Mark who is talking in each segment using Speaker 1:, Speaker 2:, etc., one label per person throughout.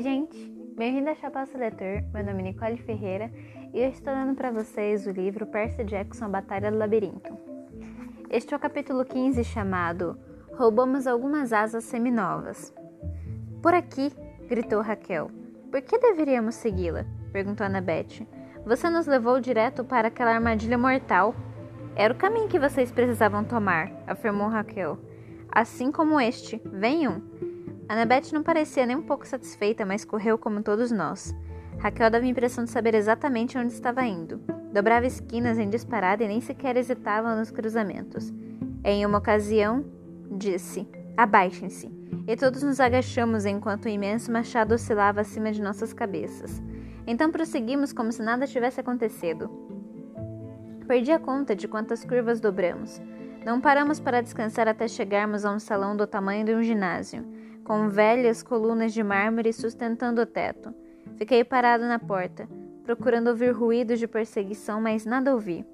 Speaker 1: Oi, gente! Bem-vindo a Chapéu Seletor. Meu nome é Nicole Ferreira e eu estou lendo para vocês o livro Percy Jackson A Batalha do Labirinto. Este é o capítulo 15 chamado Roubamos algumas asas seminovas. Por aqui! gritou Raquel. Por que deveríamos segui-la? perguntou Annabeth. Você nos levou direto para aquela armadilha mortal. Era o caminho que vocês precisavam tomar, afirmou Raquel. Assim como este. Venham! Annabeth não parecia nem um pouco satisfeita, mas correu como todos nós. Raquel dava a impressão de saber exatamente onde estava indo. Dobrava esquinas em disparada e nem sequer hesitava nos cruzamentos. Em uma ocasião, disse: Abaixem-se. E todos nos agachamos enquanto o imenso machado oscilava acima de nossas cabeças. Então prosseguimos como se nada tivesse acontecido. Perdi a conta de quantas curvas dobramos. Não paramos para descansar até chegarmos a um salão do tamanho de um ginásio com velhas colunas de mármore sustentando o teto. Fiquei parado na porta, procurando ouvir ruídos de perseguição, mas nada ouvi.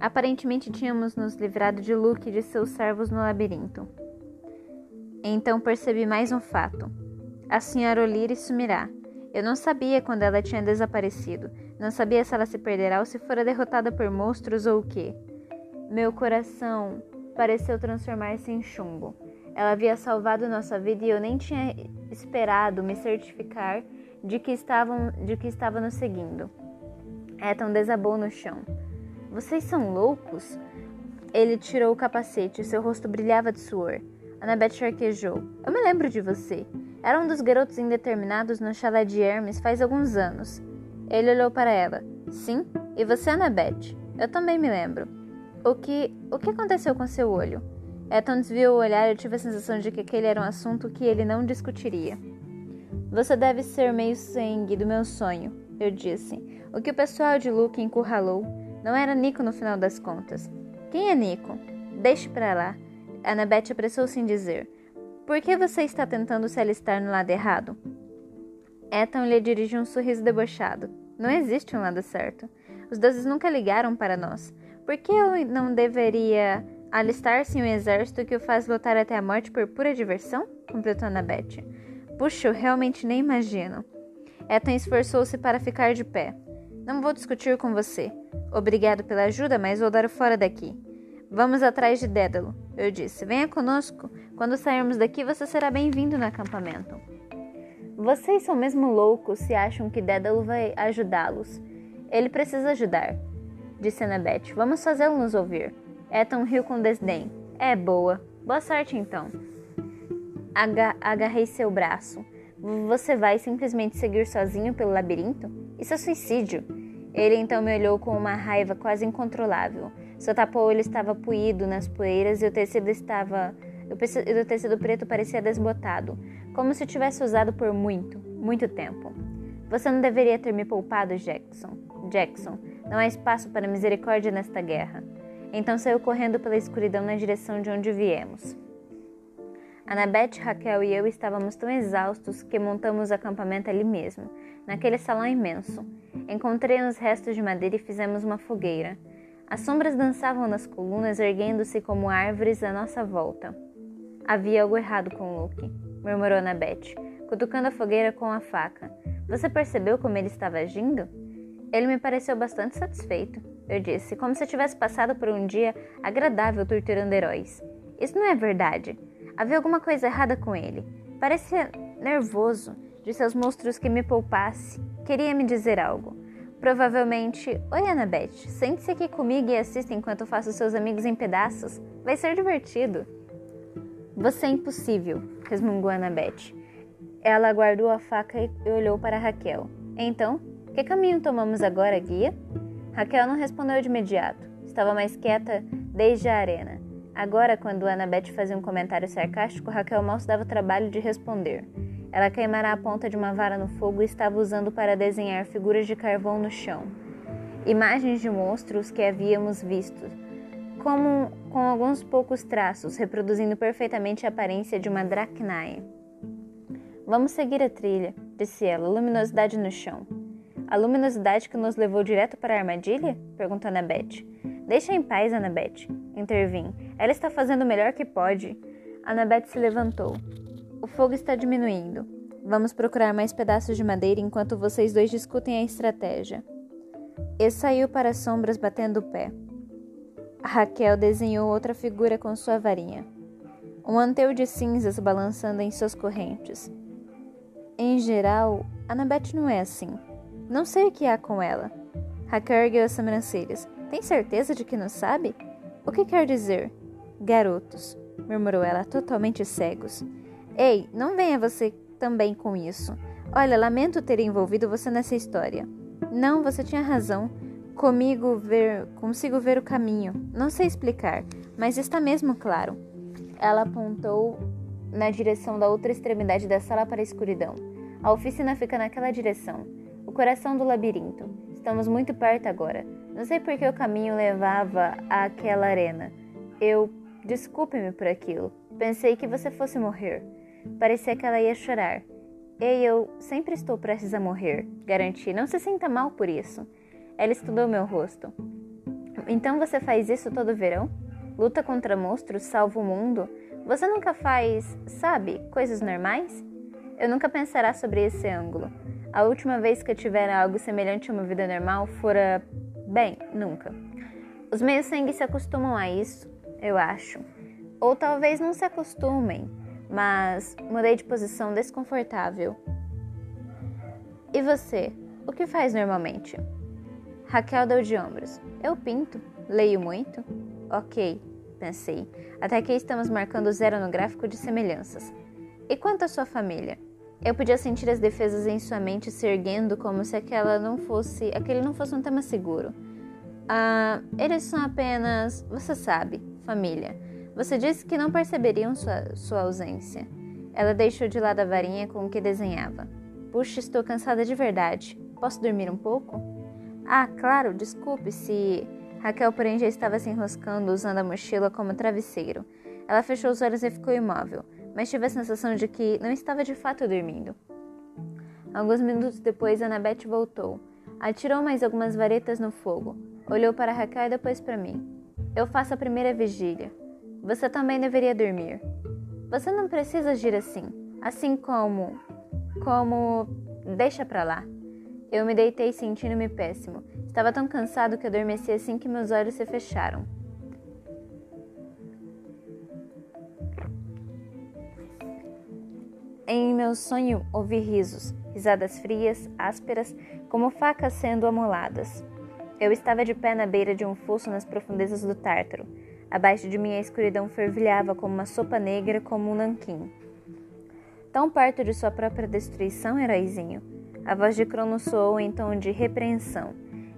Speaker 1: Aparentemente tínhamos nos livrado de Luke e de seus servos no labirinto. Então percebi mais um fato. A senhora O'Leary sumirá. Eu não sabia quando ela tinha desaparecido. Não sabia se ela se perderá ou se fora derrotada por monstros ou o quê. Meu coração pareceu transformar-se em chumbo. Ela havia salvado nossa vida e eu nem tinha esperado me certificar de que, estavam, de que estava nos seguindo. Ethan desabou no chão. Vocês são loucos? Ele tirou o capacete seu rosto brilhava de suor. Annabeth arquejou. Eu me lembro de você. Era um dos garotos indeterminados no chalé de Hermes faz alguns anos. Ele olhou para ela. Sim? E você, Annabeth? Eu também me lembro. O que. O que aconteceu com seu olho? Ethan desviou o olhar e eu tive a sensação de que aquele era um assunto que ele não discutiria. Você deve ser meio sangue do meu sonho, eu disse. O que o pessoal de Luke encurralou não era Nico no final das contas. Quem é Nico? Deixe para lá. Annabeth apressou-se em dizer. Por que você está tentando se alistar no lado errado? Ethan lhe dirigiu um sorriso debochado. Não existe um lado certo. Os deuses nunca ligaram para nós. Por que eu não deveria Alistar-se em um exército que o faz lutar até a morte por pura diversão? completou Annabeth. Puxa, eu realmente nem imagino. Ethan esforçou-se para ficar de pé. Não vou discutir com você. Obrigado pela ajuda, mas vou dar fora daqui. Vamos atrás de Dédalo, eu disse. Venha conosco. Quando sairmos daqui, você será bem-vindo no acampamento. Vocês são mesmo loucos se acham que Dédalo vai ajudá-los. Ele precisa ajudar, disse Annabeth. Vamos fazê-lo nos ouvir. Ethan riu com desdém. É boa. Boa sorte então. Aga agarrei seu braço. Você vai simplesmente seguir sozinho pelo labirinto? Isso é suicídio. Ele então me olhou com uma raiva quase incontrolável. Seu tapa-olho estava puído nas poeiras e o tecido estava. O tecido preto parecia desbotado, como se tivesse usado por muito, muito tempo. Você não deveria ter me poupado, Jackson. Jackson, não há espaço para misericórdia nesta guerra. Então saiu correndo pela escuridão na direção de onde viemos. Annabeth, Raquel e eu estávamos tão exaustos que montamos o acampamento ali mesmo, naquele salão imenso. Encontrei uns restos de madeira e fizemos uma fogueira. As sombras dançavam nas colunas, erguendo-se como árvores à nossa volta. Havia algo errado com Luke, murmurou Annabeth, cutucando a fogueira com a faca. Você percebeu como ele estava agindo? Ele me pareceu bastante satisfeito eu disse, como se tivesse passado por um dia agradável torturando heróis. Isso não é verdade. Havia alguma coisa errada com ele. Parecia nervoso. Disse aos monstros que me poupasse. Queria me dizer algo. Provavelmente, Oi, Annabeth, sente-se aqui comigo e assista enquanto faço seus amigos em pedaços. Vai ser divertido. Você é impossível, resmungou Annabeth. Ela guardou a faca e olhou para Raquel. Então, que caminho tomamos agora, guia? Raquel não respondeu de imediato. Estava mais quieta desde a arena. Agora, quando Annabeth fazia um comentário sarcástico, Raquel mal se dava o trabalho de responder. Ela queimara a ponta de uma vara no fogo e estava usando para desenhar figuras de carvão no chão. Imagens de monstros que havíamos visto, como com alguns poucos traços, reproduzindo perfeitamente a aparência de uma Dracnae. Vamos seguir a trilha, disse ela, luminosidade no chão. A luminosidade que nos levou direto para a armadilha? perguntou Annabeth. Deixa em paz, Annabeth, intervim. Ela está fazendo o melhor que pode. Annabeth se levantou. O fogo está diminuindo. Vamos procurar mais pedaços de madeira enquanto vocês dois discutem a estratégia. E saiu para as sombras batendo o pé. Raquel desenhou outra figura com sua varinha. Um anteu de cinzas balançando em suas correntes. Em geral, Annabeth não é assim. Não sei o que há com ela. Raquel ergueu as sobrancelhas. Tem certeza de que não sabe? O que quer dizer? Garotos, murmurou ela, totalmente cegos. Ei, não venha você também com isso. Olha, lamento ter envolvido você nessa história. Não, você tinha razão. Comigo ver, consigo ver o caminho. Não sei explicar, mas está mesmo claro. Ela apontou na direção da outra extremidade da sala para a escuridão. A oficina fica naquela direção, coração do labirinto. Estamos muito perto agora. Não sei por que o caminho levava àquela arena. Eu. Desculpe-me por aquilo. Pensei que você fosse morrer. Parecia que ela ia chorar. Ei, eu sempre estou prestes a morrer, garanti. Não se sinta mal por isso. Ela estudou meu rosto. Então você faz isso todo verão? Luta contra monstros, salva o mundo? Você nunca faz, sabe, coisas normais? Eu nunca pensará sobre esse ângulo. A última vez que eu tiver algo semelhante a uma vida normal fora. Bem, nunca. Os meios-sangue se acostumam a isso, eu acho. Ou talvez não se acostumem, mas mudei de posição desconfortável. E você? O que faz normalmente? Raquel deu de ombros. Eu pinto. Leio muito. Ok, pensei, até que estamos marcando zero no gráfico de semelhanças. E quanto à sua família? Eu podia sentir as defesas em sua mente se erguendo como se aquela não fosse, aquele não fosse um tema seguro. Ah, eles são apenas, você sabe, família. Você disse que não perceberiam sua, sua ausência. Ela deixou de lado a varinha com o que desenhava. Puxa, estou cansada de verdade. Posso dormir um pouco? Ah, claro, desculpe se Raquel, porém, já estava se enroscando usando a mochila como travesseiro. Ela fechou os olhos e ficou imóvel, mas tive a sensação de que não estava de fato dormindo. Alguns minutos depois, Annabeth voltou. Atirou mais algumas varetas no fogo. Olhou para Raquel e depois para mim. Eu faço a primeira vigília. Você também deveria dormir. Você não precisa agir assim. Assim como. Como. Deixa pra lá. Eu me deitei sentindo-me péssimo. Estava tão cansado que adormeci assim que meus olhos se fecharam. Em meu sonho ouvi risos, risadas frias, ásperas, como facas sendo amoladas. Eu estava de pé na beira de um fosso nas profundezas do Tártaro. Abaixo de mim a escuridão fervilhava como uma sopa negra, como um nanquim. Tão perto de sua própria destruição, heróizinho. A voz de Crono soou em tom de repreensão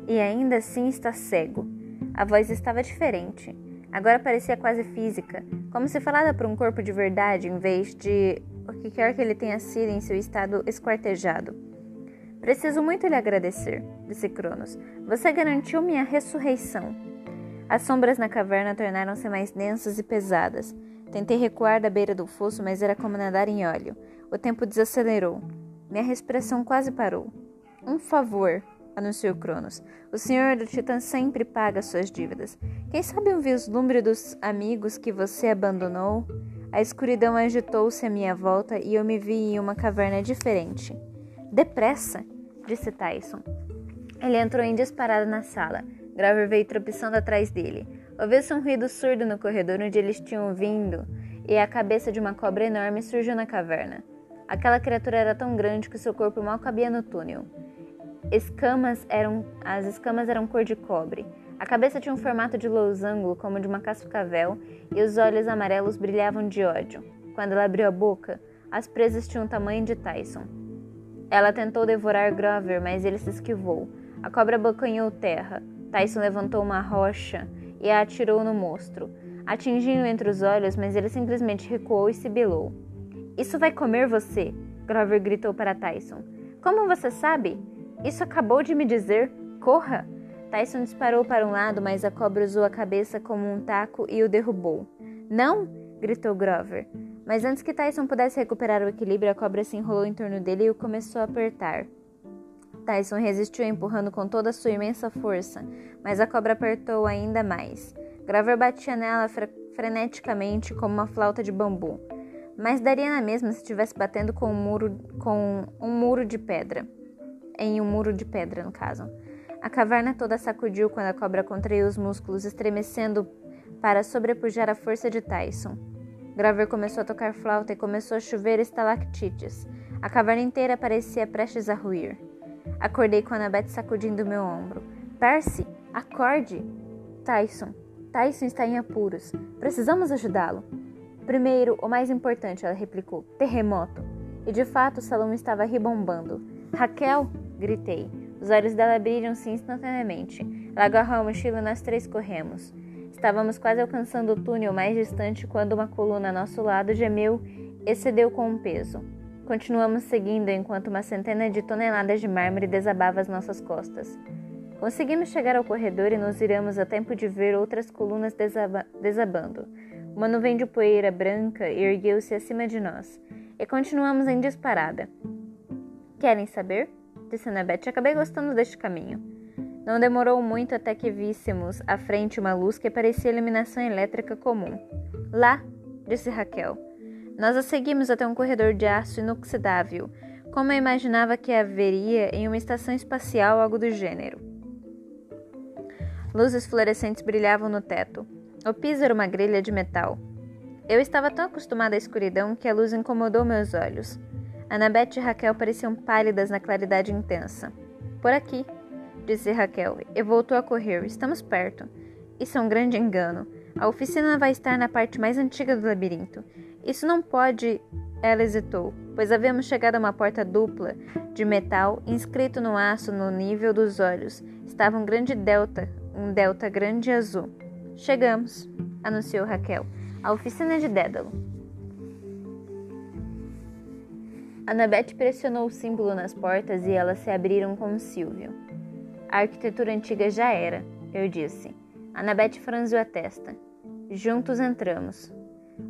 Speaker 1: e ainda assim está cego. A voz estava diferente. Agora parecia quase física, como se falada por um corpo de verdade em vez de o que quer que ele tenha sido em seu estado esquartejado. Preciso muito lhe agradecer, disse Cronos. Você garantiu minha ressurreição. As sombras na caverna tornaram-se mais densas e pesadas. Tentei recuar da beira do fosso, mas era como nadar em óleo. O tempo desacelerou. Minha respiração quase parou. Um favor, anunciou Cronos. O senhor do Titã sempre paga suas dívidas. Quem sabe um vislumbre dos amigos que você abandonou? A escuridão agitou-se à minha volta e eu me vi em uma caverna diferente. Depressa, disse Tyson. Ele entrou em disparada na sala. Graver veio tropeçando atrás dele. Ouviu-se um ruído surdo no corredor onde eles tinham vindo, e a cabeça de uma cobra enorme surgiu na caverna. Aquela criatura era tão grande que seu corpo mal cabia no túnel escamas eram, as escamas eram cor de cobre. A cabeça tinha um formato de losango, como de uma cascavel, e os olhos amarelos brilhavam de ódio. Quando ela abriu a boca, as presas tinham o tamanho de Tyson. Ela tentou devorar Grover, mas ele se esquivou. A cobra abocanhou terra. Tyson levantou uma rocha e a atirou no monstro. Atingiu entre os olhos, mas ele simplesmente recuou e sibilou. Isso vai comer você! Grover gritou para Tyson. Como você sabe? Isso acabou de me dizer. Corra! Tyson disparou para um lado, mas a cobra usou a cabeça como um taco e o derrubou. Não! gritou Grover. Mas antes que Tyson pudesse recuperar o equilíbrio, a cobra se enrolou em torno dele e o começou a apertar. Tyson resistiu empurrando com toda a sua imensa força, mas a cobra apertou ainda mais. Grover batia nela fre freneticamente como uma flauta de bambu. mas daria na mesma se estivesse batendo com um muro, com um muro de pedra. Em um muro de pedra, no caso. A caverna toda sacudiu quando a cobra contraiu os músculos, estremecendo para sobrepujar a força de Tyson. Graver começou a tocar flauta e começou a chover estalactites. A caverna inteira parecia prestes a ruir. Acordei com Annabeth sacudindo meu ombro. Percy, acorde! Tyson. Tyson está em apuros. Precisamos ajudá-lo. Primeiro, o mais importante, ela replicou: terremoto. E de fato o salão estava ribombando. Raquel! gritei. Os olhos dela brilham-se instantaneamente. Ela agarrou a mochila e nós três corremos. Estávamos quase alcançando o túnel mais distante quando uma coluna a nosso lado gemeu e cedeu com um peso. Continuamos seguindo enquanto uma centena de toneladas de mármore desabava as nossas costas. Conseguimos chegar ao corredor e nos viramos a tempo de ver outras colunas desaba desabando. Uma nuvem de poeira branca ergueu-se acima de nós e continuamos em disparada. Querem saber? Disse Annabeth. Acabei gostando deste caminho. Não demorou muito até que víssemos à frente uma luz que parecia iluminação elétrica comum. Lá, disse Raquel. Nós a seguimos até um corredor de aço inoxidável, como eu imaginava que haveria em uma estação espacial algo do gênero. Luzes fluorescentes brilhavam no teto. O piso era uma grelha de metal. Eu estava tão acostumada à escuridão que a luz incomodou meus olhos. Annabeth e Raquel pareciam pálidas na claridade intensa. Por aqui, disse Raquel, e voltou a correr. Estamos perto. Isso é um grande engano. A oficina vai estar na parte mais antiga do labirinto. Isso não pode. Ela hesitou, pois havíamos chegado a uma porta dupla de metal inscrito no aço no nível dos olhos. Estava um grande delta um delta grande e azul. Chegamos, anunciou Raquel. A oficina de Dédalo. Annabeth pressionou o símbolo nas portas e elas se abriram com Silvio. A arquitetura antiga já era, eu disse. Annabeth franziu a testa. Juntos entramos.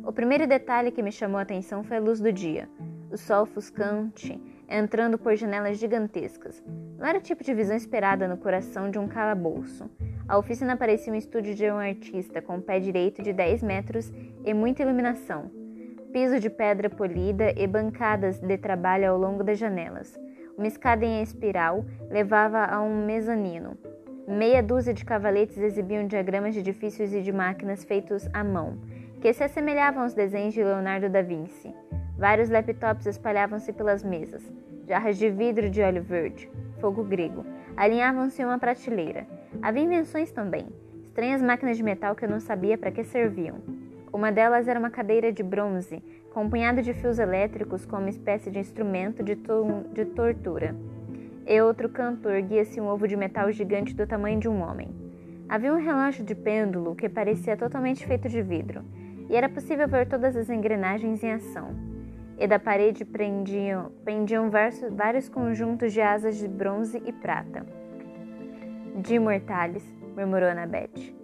Speaker 1: O primeiro detalhe que me chamou a atenção foi a luz do dia. O sol ofuscante entrando por janelas gigantescas. Não era o tipo de visão esperada no coração de um calabouço. A oficina parecia um estúdio de um artista, com um pé direito de 10 metros e muita iluminação. Piso de pedra polida e bancadas de trabalho ao longo das janelas. Uma escada em espiral levava a um mezanino. Meia dúzia de cavaletes exibiam diagramas de edifícios e de máquinas feitos à mão, que se assemelhavam aos desenhos de Leonardo da Vinci. Vários laptops espalhavam-se pelas mesas. Jarras de vidro de óleo verde, fogo grego, alinhavam-se em uma prateleira. Havia invenções também, estranhas máquinas de metal que eu não sabia para que serviam. Uma delas era uma cadeira de bronze, com punhado de fios elétricos como uma espécie de instrumento de, de tortura. E outro canto erguia-se um ovo de metal gigante do tamanho de um homem. Havia um relógio de pêndulo que parecia totalmente feito de vidro, e era possível ver todas as engrenagens em ação e da parede prendiam, pendiam vários conjuntos de asas de bronze e prata. De imortales, murmurou Annabeth.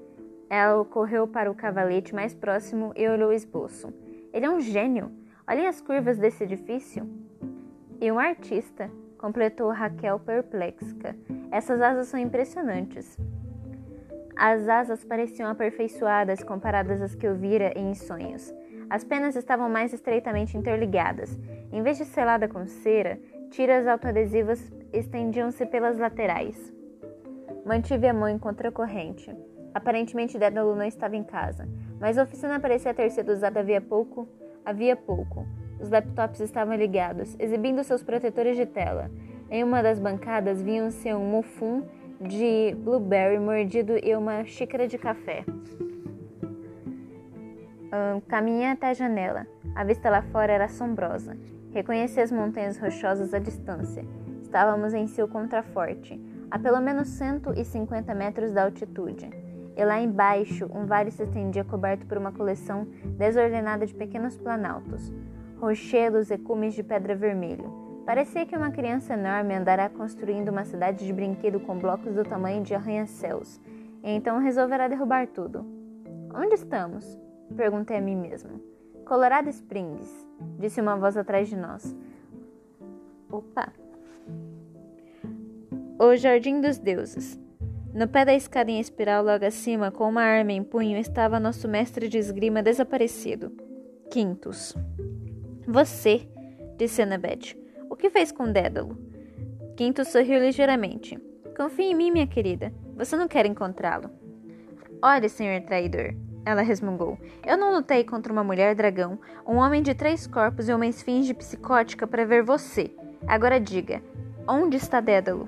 Speaker 1: Ela correu para o cavalete mais próximo e olhou o esboço. Ele é um gênio. Olhem as curvas desse edifício. E um artista, completou Raquel perplexa. Essas asas são impressionantes. As asas pareciam aperfeiçoadas comparadas às que eu vira em sonhos. As penas estavam mais estreitamente interligadas. Em vez de selada com cera, tiras autoadesivas estendiam-se pelas laterais. Mantive a mão contra a corrente. Aparentemente Dédalo não estava em casa, mas a oficina parecia ter sido usada havia pouco. Havia pouco. Os laptops estavam ligados, exibindo seus protetores de tela. Em uma das bancadas viam-se um mufum de blueberry mordido e uma xícara de café caminhei até a janela. A vista lá fora era assombrosa. Reconheci as montanhas rochosas à distância. Estávamos em seu contraforte, a pelo menos 150 metros da altitude. E lá embaixo, um vale se estendia coberto por uma coleção desordenada de pequenos planaltos, rochedos e cumes de pedra vermelho. Parecia que uma criança enorme andará construindo uma cidade de brinquedo com blocos do tamanho de arranha-céus, e então resolverá derrubar tudo. Onde estamos? Perguntei a mim mesmo. Colorado Springs, disse uma voz atrás de nós. Opa! O Jardim dos Deuses. No pé da escada em espiral, logo acima, com uma arma em punho, estava nosso mestre de esgrima desaparecido. Quintus. Você, disse Annabeth. O que fez com Dédalo? Quinto sorriu ligeiramente. Confie em mim, minha querida. Você não quer encontrá-lo. Olhe, senhor traidor, ela resmungou. Eu não lutei contra uma mulher dragão, um homem de três corpos e uma esfinge psicótica para ver você. Agora diga, onde está Dédalo?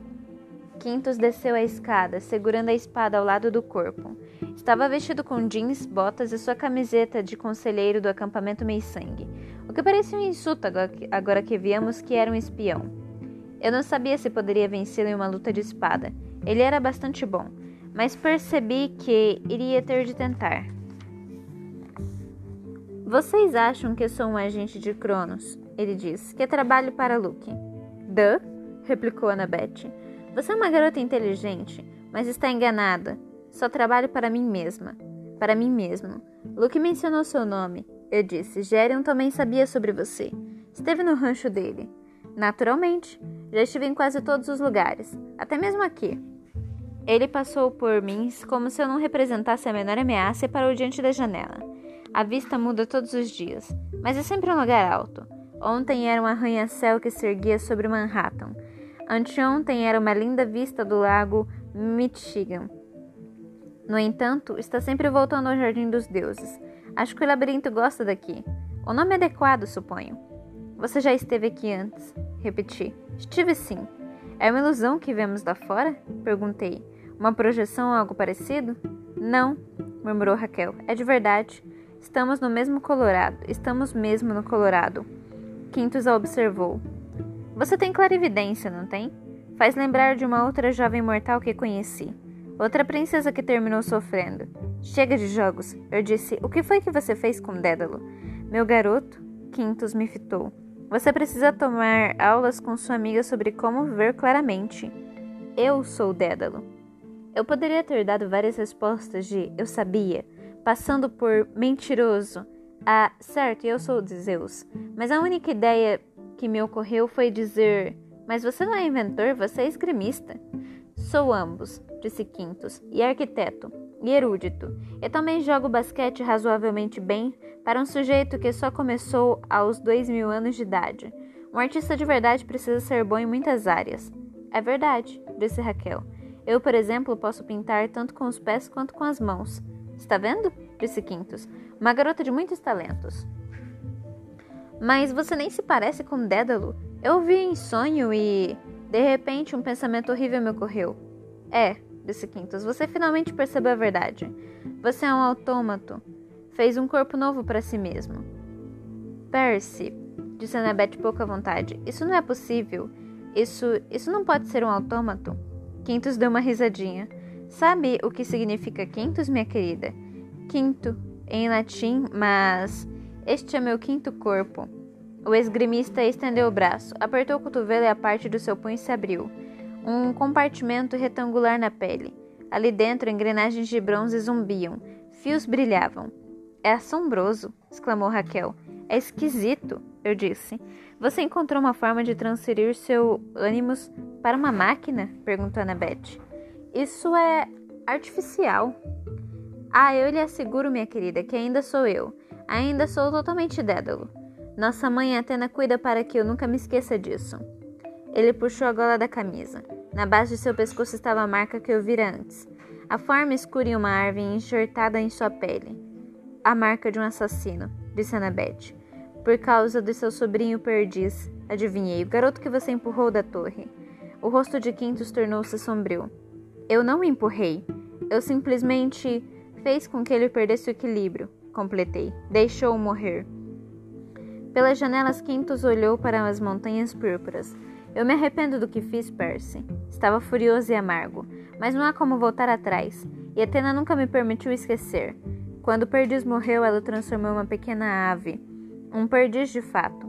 Speaker 1: Quintus desceu a escada, segurando a espada ao lado do corpo. Estava vestido com jeans, botas e sua camiseta de conselheiro do acampamento Meisang, o que parecia um insulto agora que víamos que era um espião. Eu não sabia se poderia vencê-lo em uma luta de espada. Ele era bastante bom, mas percebi que iria ter de tentar. Vocês acham que sou um agente de Cronos? Ele disse, que trabalho para Luke. Duh, replicou Annabeth. Você é uma garota inteligente, mas está enganada. Só trabalho para mim mesma. Para mim mesmo. Luke mencionou seu nome. Eu disse. Gerion também sabia sobre você. Esteve no rancho dele. Naturalmente. Já estive em quase todos os lugares. Até mesmo aqui. Ele passou por mim como se eu não representasse a menor ameaça e parou diante da janela. A vista muda todos os dias, mas é sempre um lugar alto. Ontem era um arranha-céu que se erguia sobre Manhattan. Anteontem era uma linda vista do lago Michigan. No entanto, está sempre voltando ao Jardim dos Deuses. Acho que o labirinto gosta daqui. O nome é adequado, suponho. Você já esteve aqui antes? Repeti. Estive sim. É uma ilusão que vemos lá fora? Perguntei. Uma projeção ou algo parecido? Não, murmurou Raquel. É de verdade. Estamos no mesmo Colorado. Estamos mesmo no Colorado. Quintus a observou. Você tem clarividência, não tem? Faz lembrar de uma outra jovem mortal que conheci. Outra princesa que terminou sofrendo. Chega de jogos, eu disse. O que foi que você fez com Dédalo? Meu garoto, Quintus me fitou. Você precisa tomar aulas com sua amiga sobre como ver claramente. Eu sou Dédalo. Eu poderia ter dado várias respostas de eu sabia, passando por mentiroso a certo, eu sou de Zeus. Mas a única ideia que me ocorreu foi dizer: Mas você não é inventor, você é esgrimista. Sou ambos, disse Quintus, e arquiteto, e erudito. Eu também jogo basquete razoavelmente bem para um sujeito que só começou aos dois mil anos de idade. Um artista de verdade precisa ser bom em muitas áreas. É verdade, disse Raquel. Eu, por exemplo, posso pintar tanto com os pés quanto com as mãos. Está vendo? disse Quintus. Uma garota de muitos talentos. Mas você nem se parece com Dédalo. Eu vi em sonho e. De repente, um pensamento horrível me ocorreu. É, disse Quintus, você finalmente percebeu a verdade. Você é um autômato. Fez um corpo novo para si mesmo. Percy, disse Annabeth pouco à vontade, isso não é possível. Isso. Isso não pode ser um autômato. Quintus deu uma risadinha. Sabe o que significa quintus, minha querida? Quinto, em latim, mas este é meu quinto corpo. O esgrimista estendeu o braço, apertou o cotovelo e a parte do seu punho se abriu. Um compartimento retangular na pele. Ali dentro, engrenagens de bronze zumbiam. Fios brilhavam. É assombroso, exclamou Raquel. É esquisito, eu disse. Você encontrou uma forma de transferir seu ânimos para uma máquina? perguntou Annabeth. Isso é artificial. Ah, eu lhe asseguro, minha querida, que ainda sou eu. Ainda sou totalmente Dédalo. Nossa mãe Atena cuida para que eu nunca me esqueça disso. Ele puxou a gola da camisa. Na base de seu pescoço estava a marca que eu vira antes. A forma escura em uma árvore enxertada em sua pele. A marca de um assassino, disse Annabeth. Por causa do seu sobrinho perdiz, adivinhei, o garoto que você empurrou da torre. O rosto de Quintus tornou-se sombrio. Eu não o empurrei. Eu simplesmente fez com que ele perdesse o equilíbrio completei. Deixou-o morrer. Pelas janelas, Quintus olhou para as montanhas púrpuras. Eu me arrependo do que fiz, Percy. Estava furioso e amargo, mas não há como voltar atrás, e Atena nunca me permitiu esquecer. Quando Perdiz morreu, ela transformou uma pequena ave, um perdiz de fato,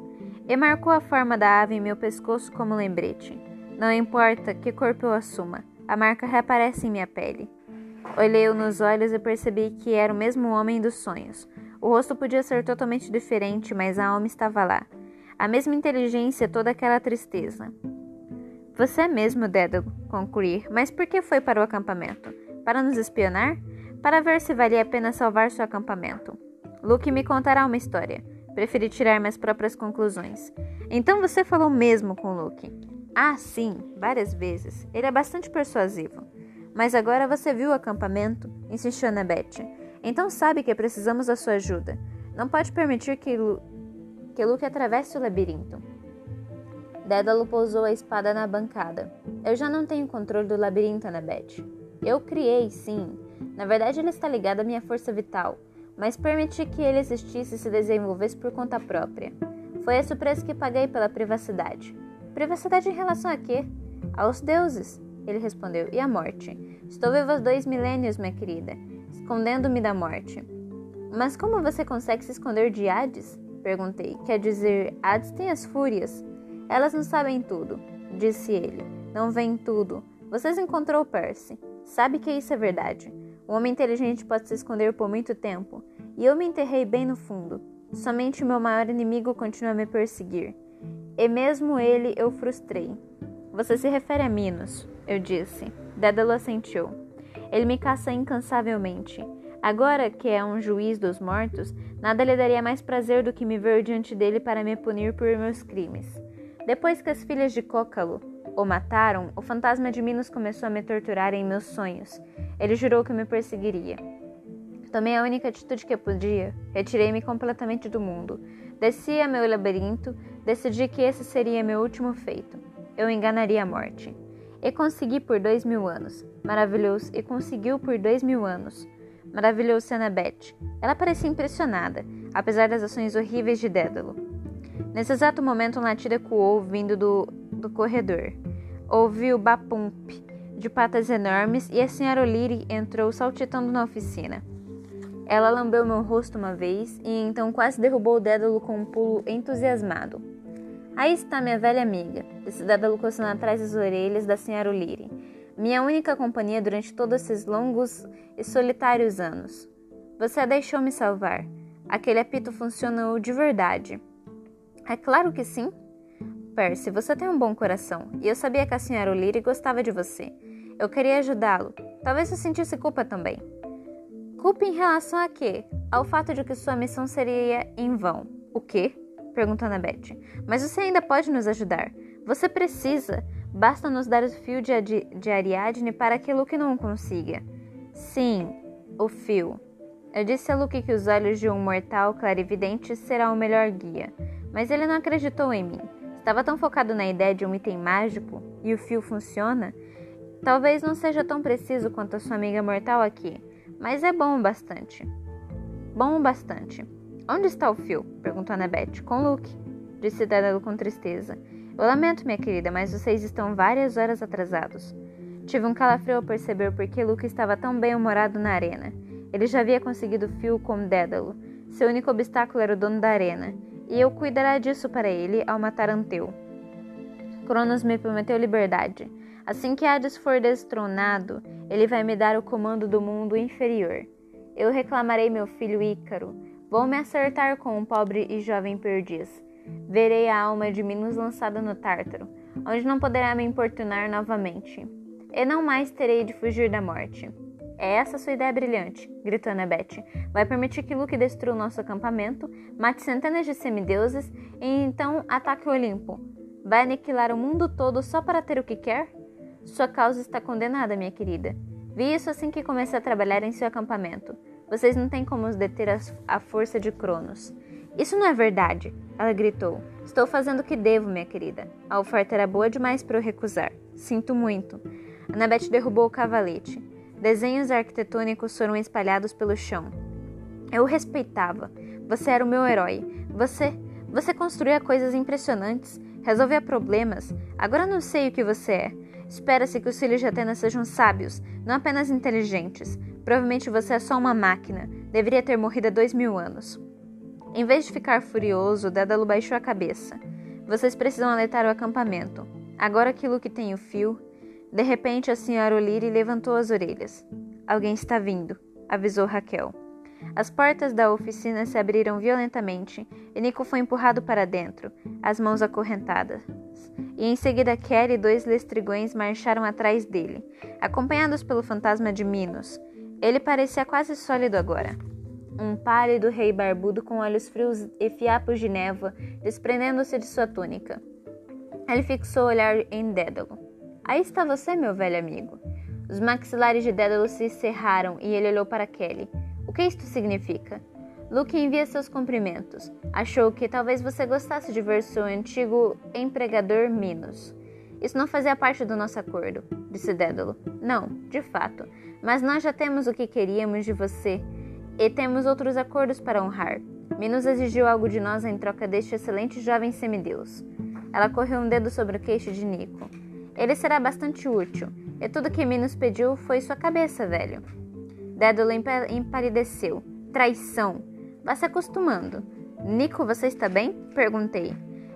Speaker 1: e marcou a forma da ave em meu pescoço como lembrete. Não importa que corpo eu assuma, a marca reaparece em minha pele. Olhei-o nos olhos e percebi que era o mesmo homem dos sonhos. O rosto podia ser totalmente diferente, mas a alma estava lá. A mesma inteligência, toda aquela tristeza. Você é mesmo, Dédalo, concluí. Mas por que foi para o acampamento? Para nos espionar? Para ver se valia a pena salvar seu acampamento. Luke me contará uma história. Preferi tirar minhas próprias conclusões. Então você falou mesmo com Luke? Ah, sim, várias vezes. Ele é bastante persuasivo. Mas agora você viu o acampamento? insistiu Annabeth. Então sabe que precisamos da sua ajuda. Não pode permitir que, Lu que Luke atravesse o labirinto. Dédalo pousou a espada na bancada. Eu já não tenho controle do labirinto, Annabeth. Eu criei, sim. Na verdade, ele está ligado à minha força vital, mas permiti que ele existisse e se desenvolvesse por conta própria. Foi esse o preço que paguei pela privacidade. Privacidade em relação a quê? Aos deuses, ele respondeu, e à morte. Estou vivo há dois milênios, minha querida, escondendo-me da morte. Mas como você consegue se esconder de Hades? Perguntei. Quer dizer, Hades tem as fúrias. Elas não sabem tudo, disse ele. Não veem tudo. Vocês encontrou Percy. Sabe que isso é verdade. Um homem inteligente pode se esconder por muito tempo. E eu me enterrei bem no fundo. Somente o meu maior inimigo continua a me perseguir. E mesmo ele eu frustrei. Você se refere a Minos, eu disse. Dédalo assentiu. Ele me caça incansavelmente. Agora que é um juiz dos mortos, nada lhe daria mais prazer do que me ver diante dele para me punir por meus crimes. Depois que as filhas de Cócalo o mataram, o fantasma de Minos começou a me torturar em meus sonhos. Ele jurou que me perseguiria. Tomei a única atitude que podia, retirei-me completamente do mundo. Desci a meu labirinto, decidi que esse seria meu último feito. Eu enganaria a morte. E consegui por dois mil anos. Maravilhoso, e conseguiu por dois mil anos. Maravilhou-se Annabeth. Ela parecia impressionada, apesar das ações horríveis de Dédalo. Nesse exato momento, um latido ecoou vindo do, do corredor. Ouvi o bapump de patas enormes e a senhora O'Leary entrou saltitando na oficina. Ela lambeu meu rosto uma vez e então quase derrubou o Dédalo com um pulo entusiasmado. Aí está minha velha amiga, disse Dédalo coçando atrás das orelhas da senhora O'Leary. Minha única companhia durante todos esses longos e solitários anos. Você a deixou me salvar. Aquele apito funcionou de verdade. É claro que sim. Percy, você tem um bom coração e eu sabia que a senhora O'Leary gostava de você. Eu queria ajudá-lo. Talvez eu sentisse culpa também. Culpa em relação a quê? Ao fato de que sua missão seria em vão. O quê? Perguntou Annabeth. Mas você ainda pode nos ajudar. Você precisa. Basta nos dar o fio de, de Ariadne para que não consiga. Sim, o fio. Eu disse a Luke que os olhos de um mortal clarividente será o melhor guia mas ele não acreditou em mim. Estava tão focado na ideia de um item mágico e o fio funciona. Talvez não seja tão preciso quanto a sua amiga mortal aqui, mas é bom o bastante. Bom o bastante. Onde está o fio? perguntou Annabeth. Com Luke, disse Dédalo com tristeza. Eu lamento, minha querida, mas vocês estão várias horas atrasados. Tive um calafrio ao perceber por que Luke estava tão bem-humorado na arena. Ele já havia conseguido fio com Dédalo. Seu único obstáculo era o dono da arena, e eu cuidará disso para ele ao matar Anteu. Cronos me prometeu liberdade. Assim que Hades for destronado, ele vai me dar o comando do mundo inferior. Eu reclamarei meu filho Ícaro. Vou me acertar com um pobre e jovem perdiz. Verei a alma de Minos lançada no Tártaro, onde não poderá me importunar novamente. E não mais terei de fugir da morte. É essa sua ideia brilhante, gritou Annabeth. Vai permitir que Luke destrua o nosso acampamento, mate centenas de semideuses e então ataque o Olimpo. Vai aniquilar o mundo todo só para ter o que quer? Sua causa está condenada, minha querida. Vi isso assim que comecei a trabalhar em seu acampamento. Vocês não têm como deter a força de Cronos. Isso não é verdade, ela gritou. Estou fazendo o que devo, minha querida. A oferta era boa demais para eu recusar. Sinto muito. Annabeth derrubou o cavalete. Desenhos arquitetônicos foram espalhados pelo chão. Eu o respeitava. Você era o meu herói. Você, você construía coisas impressionantes, resolvia problemas. Agora não sei o que você é. Espera-se que os filhos de Atena sejam sábios, não apenas inteligentes. Provavelmente você é só uma máquina. Deveria ter morrido há dois mil anos. Em vez de ficar furioso, Dédalo baixou a cabeça. Vocês precisam alertar o acampamento. Agora que Luke tem o fio, de repente, a senhora O'Leary levantou as orelhas. Alguém está vindo, avisou Raquel. As portas da oficina se abriram violentamente e Nico foi empurrado para dentro, as mãos acorrentadas. E em seguida Kelly e dois lestrigões marcharam atrás dele, acompanhados pelo fantasma de Minos. Ele parecia quase sólido agora. um pálido rei barbudo com olhos frios e fiapos de névoa desprendendo-se de sua túnica. Ele fixou o olhar em Dédalo. Aí está você, meu velho amigo. Os maxilares de Dédalo se cerraram e ele olhou para Kelly. O que isto significa? Luke envia seus cumprimentos. Achou que talvez você gostasse de ver seu antigo empregador Minos. Isso não fazia parte do nosso acordo, disse Dédalo. Não, de fato. Mas nós já temos o que queríamos de você e temos outros acordos para honrar. Minos exigiu algo de nós em troca deste excelente jovem semideus. Ela correu um dedo sobre o queixo de Nico. Ele será bastante útil, e tudo que Minos pediu foi sua cabeça, velho. Dédalo empalideceu. Traição. Vá se acostumando. Nico, você está bem? Perguntei.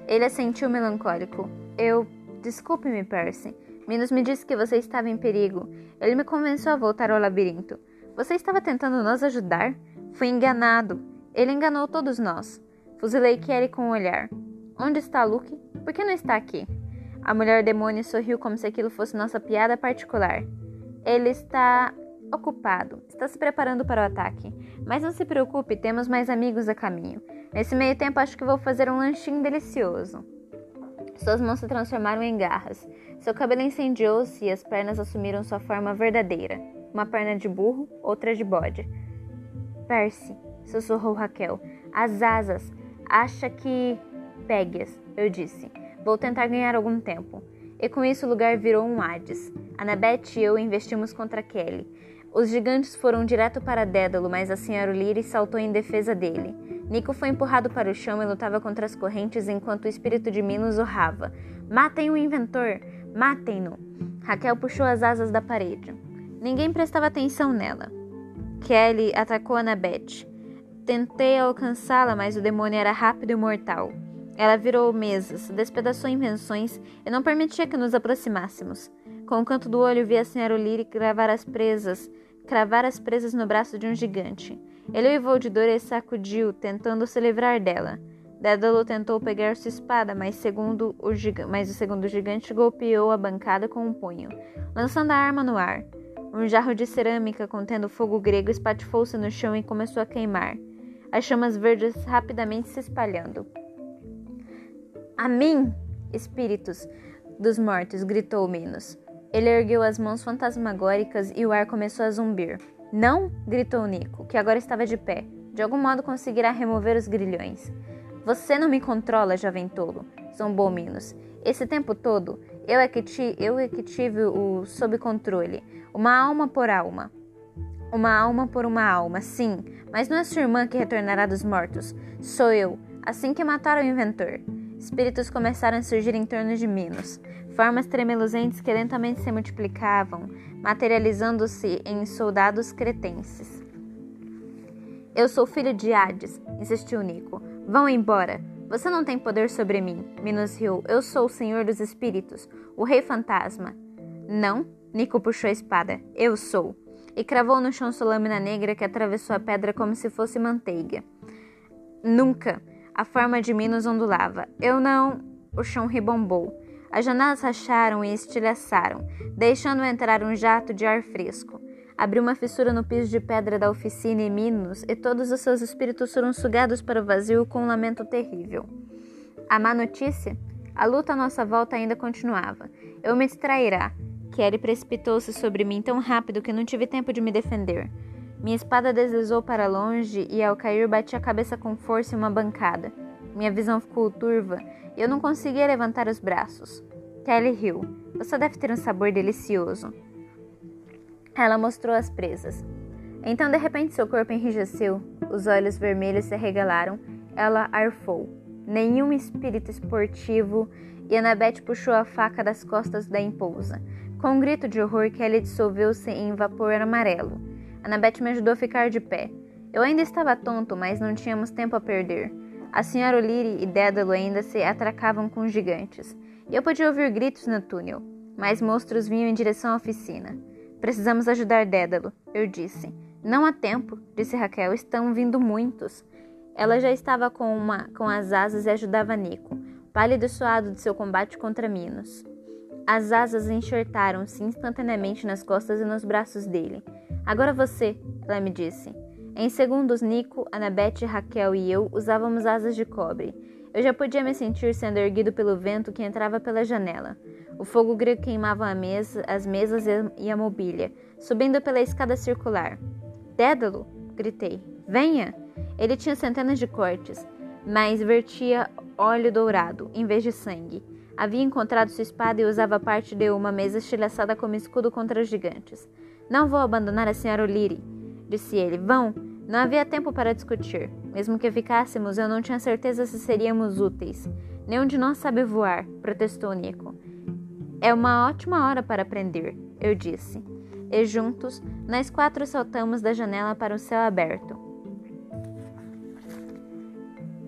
Speaker 1: Ele assentiu melancólico. Eu. Desculpe-me, Percy. Minos me disse que você estava em perigo. Ele me convenceu a voltar ao labirinto. Você estava tentando nos ajudar? Fui enganado. Ele enganou todos nós. Fuzilei Kelly com um olhar. Onde está Luke? Por que não está aqui? A mulher demônio sorriu como se aquilo fosse nossa piada particular. Ele está ocupado. Está se preparando para o ataque. Mas não se preocupe, temos mais amigos a caminho. Nesse meio tempo, acho que vou fazer um lanchinho delicioso. Suas mãos se transformaram em garras. Seu cabelo incendiou-se e as pernas assumiram sua forma verdadeira. Uma perna de burro, outra de bode. Percy, sussurrou Raquel. As asas. Acha que. Pegue-as, eu disse. Vou tentar ganhar algum tempo. E com isso o lugar virou um Hades. Annabeth e eu investimos contra Kelly. Os gigantes foram direto para Dédalo, mas a Sra. Lyre saltou em defesa dele. Nico foi empurrado para o chão e lutava contra as correntes enquanto o espírito de Minos urrava. Matem o inventor! Matem-no! Raquel puxou as asas da parede. Ninguém prestava atenção nela. Kelly atacou Annabeth. Tentei alcançá-la, mas o demônio era rápido e mortal. Ela virou mesas, despedaçou invenções e não permitia que nos aproximássemos. Com o canto do olho vi a senhora O'Leary cravar as presas, cravar as presas no braço de um gigante. Ele uivou de dor e sacudiu, tentando se livrar dela. Dédalo tentou pegar sua espada, mas, segundo o mas o segundo gigante golpeou a bancada com um punho, lançando a arma no ar. Um jarro de cerâmica contendo fogo grego espatifou-se no chão e começou a queimar, as chamas verdes rapidamente se espalhando. A mim, espíritos dos mortos, gritou Minos. Ele ergueu as mãos fantasmagóricas e o ar começou a zumbir. Não! gritou Nico, que agora estava de pé. De algum modo conseguirá remover os grilhões. Você não me controla, jovem tolo, zombou Minos. Esse tempo todo, eu é que, ti, eu é que tive o sob controle. Uma alma por alma. Uma alma por uma alma, sim, mas não é sua irmã que retornará dos mortos. Sou eu, assim que mataram o inventor. Espíritos começaram a surgir em torno de Minos, formas tremeluzentes que lentamente se multiplicavam, materializando-se em soldados cretenses. Eu sou filho de Hades, insistiu Nico. Vão embora. Você não tem poder sobre mim, Minos riu. Eu sou o senhor dos espíritos, o rei fantasma. Não? Nico puxou a espada. Eu sou. E cravou no chão sua lâmina negra que atravessou a pedra como se fosse manteiga. Nunca. A forma de Minos ondulava. Eu não. O chão ribombou. As janelas racharam e estilhaçaram, deixando entrar um jato de ar fresco. Abriu uma fissura no piso de pedra da oficina e Minos, e todos os seus espíritos foram sugados para o vazio com um lamento terrível. A má notícia? A luta à nossa volta ainda continuava. Eu me distrairá. Kelly precipitou-se sobre mim tão rápido que não tive tempo de me defender. Minha espada deslizou para longe e, ao cair, bati a cabeça com força em uma bancada. Minha visão ficou turva e eu não conseguia levantar os braços. Kelly riu. Você deve ter um sabor delicioso. Ela mostrou as presas. Então, de repente, seu corpo enrijeceu, os olhos vermelhos se arregalaram, ela arfou. Nenhum espírito esportivo e Annabeth puxou a faca das costas da impousa. Com um grito de horror, Kelly dissolveu-se em vapor amarelo. Annabeth me ajudou a ficar de pé. Eu ainda estava tonto, mas não tínhamos tempo a perder. A senhora O'Leary e Dédalo ainda se atracavam com os gigantes. E eu podia ouvir gritos no túnel. Mais monstros vinham em direção à oficina. Precisamos ajudar Dédalo, eu disse. Não há tempo, disse Raquel. Estão vindo muitos. Ela já estava com, uma, com as asas e ajudava Nico, pálido e suado de seu combate contra Minos. As asas enxertaram-se instantaneamente nas costas e nos braços dele. Agora você, ela me disse. Em segundos, Nico, Anabete, Raquel e eu usávamos asas de cobre. Eu já podia me sentir sendo erguido pelo vento que entrava pela janela. O fogo grego queimava mesa, as mesas e a mobília, subindo pela escada circular. Dédalo! gritei. Venha! Ele tinha centenas de cortes, mas vertia óleo dourado, em vez de sangue. Havia encontrado sua espada e usava parte de uma mesa estilhaçada como escudo contra os gigantes. Não vou abandonar a senhora O'Leary, disse ele. Vão! Não havia tempo para discutir. Mesmo que ficássemos, eu não tinha certeza se seríamos úteis. Nenhum de nós sabe voar, protestou Nico. É uma ótima hora para aprender, eu disse. E juntos, nós quatro saltamos da janela para o céu aberto.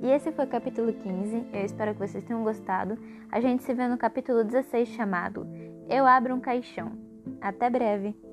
Speaker 1: E esse foi o capítulo 15. Eu espero que vocês tenham gostado. A gente se vê no capítulo 16 chamado Eu Abro um Caixão. Até breve!